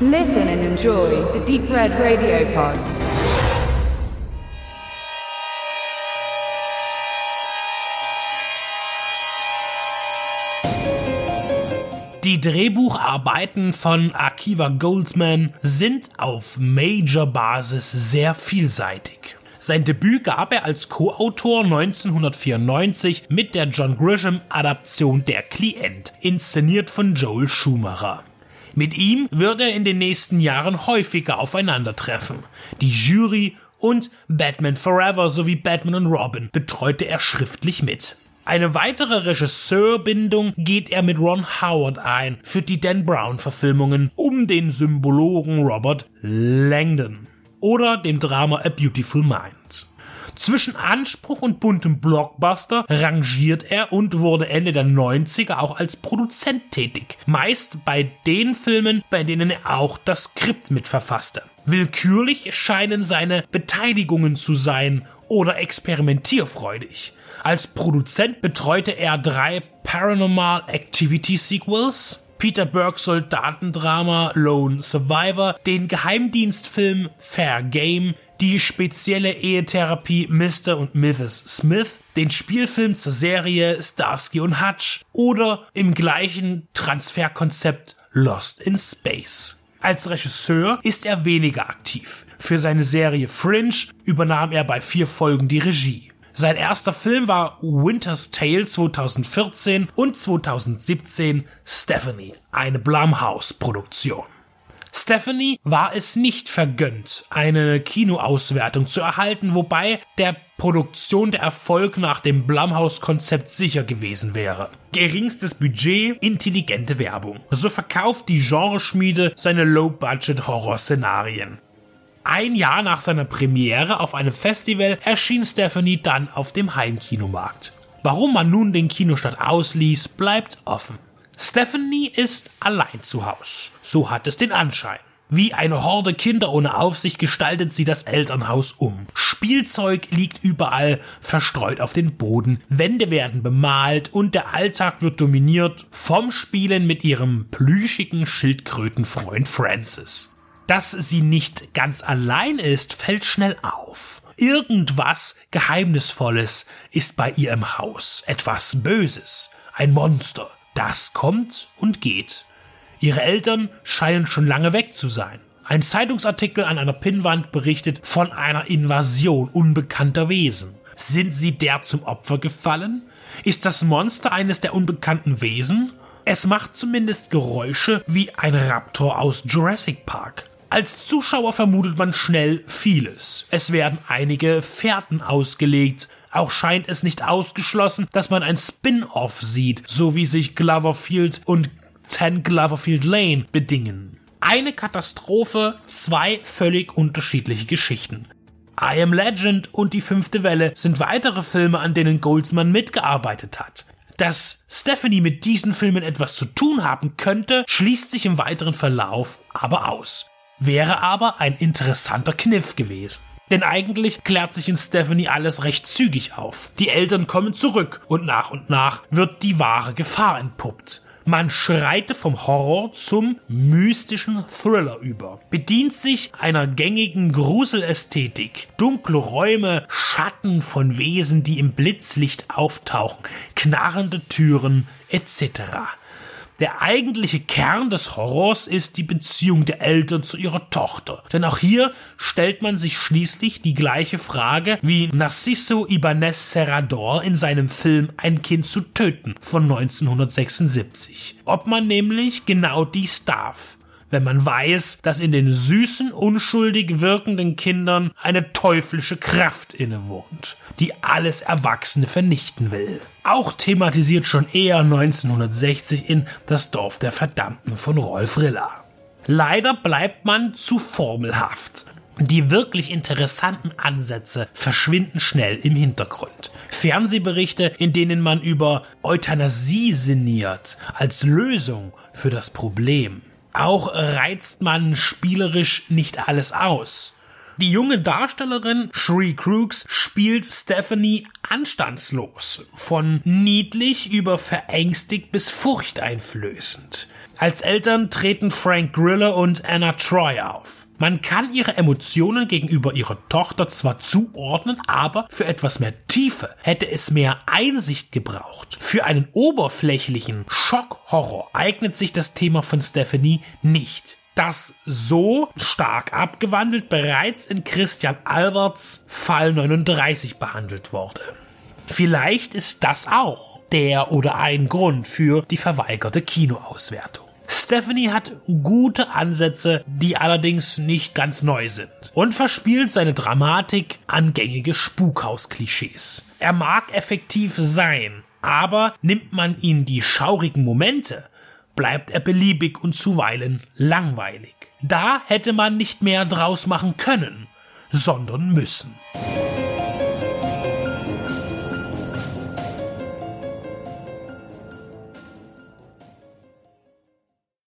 Listen and enjoy the Deep Red Radio Pod. Die Drehbucharbeiten von Akiva Goldsman sind auf Major-Basis sehr vielseitig. Sein Debüt gab er als Co-Autor 1994 mit der John Grisham-Adaption Der Klient, inszeniert von Joel Schumacher. Mit ihm wird er in den nächsten Jahren häufiger aufeinandertreffen. Die Jury und Batman Forever sowie Batman und Robin betreute er schriftlich mit. Eine weitere Regisseurbindung geht er mit Ron Howard ein für die Dan Brown Verfilmungen um den Symbologen Robert Langdon oder dem Drama A Beautiful Mind. Zwischen Anspruch und buntem Blockbuster rangiert er und wurde Ende der 90er auch als Produzent tätig. Meist bei den Filmen, bei denen er auch das Skript mitverfasste. Willkürlich scheinen seine Beteiligungen zu sein oder experimentierfreudig. Als Produzent betreute er drei Paranormal Activity Sequels, Peter Burks Soldatendrama Lone Survivor, den Geheimdienstfilm Fair Game, die spezielle Ehetherapie Mr. und Mrs. Smith, den Spielfilm zur Serie Starsky und Hutch oder im gleichen Transferkonzept Lost in Space. Als Regisseur ist er weniger aktiv. Für seine Serie Fringe übernahm er bei vier Folgen die Regie. Sein erster Film war Winter's Tale 2014 und 2017 Stephanie, eine Blumhouse-Produktion. Stephanie war es nicht vergönnt, eine Kinoauswertung zu erhalten, wobei der Produktion der Erfolg nach dem Blumhouse-Konzept sicher gewesen wäre. Geringstes Budget, intelligente Werbung. So verkauft die Genreschmiede seine Low-Budget-Horror-Szenarien. Ein Jahr nach seiner Premiere auf einem Festival erschien Stephanie dann auf dem Heimkinomarkt. Warum man nun den Kinostart ausließ, bleibt offen. Stephanie ist allein zu Haus. So hat es den Anschein. Wie eine Horde Kinder ohne Aufsicht gestaltet sie das Elternhaus um. Spielzeug liegt überall verstreut auf den Boden, Wände werden bemalt und der Alltag wird dominiert vom Spielen mit ihrem plüschigen Schildkrötenfreund Francis. Dass sie nicht ganz allein ist, fällt schnell auf. Irgendwas Geheimnisvolles ist bei ihr im Haus, etwas Böses, ein Monster, das kommt und geht. Ihre Eltern scheinen schon lange weg zu sein. Ein Zeitungsartikel an einer Pinnwand berichtet von einer Invasion unbekannter Wesen. Sind sie der zum Opfer gefallen? Ist das Monster eines der unbekannten Wesen? Es macht zumindest Geräusche wie ein Raptor aus Jurassic Park. Als Zuschauer vermutet man schnell vieles. Es werden einige Fährten ausgelegt, auch scheint es nicht ausgeschlossen, dass man ein Spin-off sieht, so wie sich Gloverfield und 10 Gloverfield Lane bedingen. Eine Katastrophe, zwei völlig unterschiedliche Geschichten. I Am Legend und Die fünfte Welle sind weitere Filme, an denen Goldsman mitgearbeitet hat. Dass Stephanie mit diesen Filmen etwas zu tun haben könnte, schließt sich im weiteren Verlauf aber aus. Wäre aber ein interessanter Kniff gewesen. Denn eigentlich klärt sich in Stephanie alles recht zügig auf. Die Eltern kommen zurück und nach und nach wird die wahre Gefahr entpuppt. Man schreite vom Horror zum mystischen Thriller über, bedient sich einer gängigen Gruselästhetik, dunkle Räume, Schatten von Wesen, die im Blitzlicht auftauchen, knarrende Türen etc. Der eigentliche Kern des Horrors ist die Beziehung der Eltern zu ihrer Tochter. Denn auch hier stellt man sich schließlich die gleiche Frage wie Narciso Ibanez Serrador in seinem Film Ein Kind zu töten von 1976. Ob man nämlich genau dies darf wenn man weiß, dass in den süßen, unschuldig wirkenden Kindern eine teuflische Kraft innewohnt, die alles Erwachsene vernichten will. Auch thematisiert schon eher 1960 in Das Dorf der Verdammten von Rolf Riller. Leider bleibt man zu formelhaft. Die wirklich interessanten Ansätze verschwinden schnell im Hintergrund. Fernsehberichte, in denen man über Euthanasie sinniert als Lösung für das Problem. Auch reizt man spielerisch nicht alles aus. Die junge Darstellerin Shri Crooks spielt Stephanie anstandslos, von niedlich über verängstigt bis furchteinflößend. Als Eltern treten Frank Griller und Anna Troy auf. Man kann ihre Emotionen gegenüber ihrer Tochter zwar zuordnen, aber für etwas mehr Tiefe hätte es mehr Einsicht gebraucht. Für einen oberflächlichen Schockhorror eignet sich das Thema von Stephanie nicht das so stark abgewandelt bereits in Christian Alberts Fall 39 behandelt wurde. Vielleicht ist das auch der oder ein Grund für die verweigerte Kinoauswertung. Stephanie hat gute Ansätze, die allerdings nicht ganz neu sind und verspielt seine Dramatik an gängige Spukhaus-Klischees. Er mag effektiv sein, aber nimmt man ihm die schaurigen Momente, bleibt er beliebig und zuweilen langweilig. Da hätte man nicht mehr draus machen können, sondern müssen.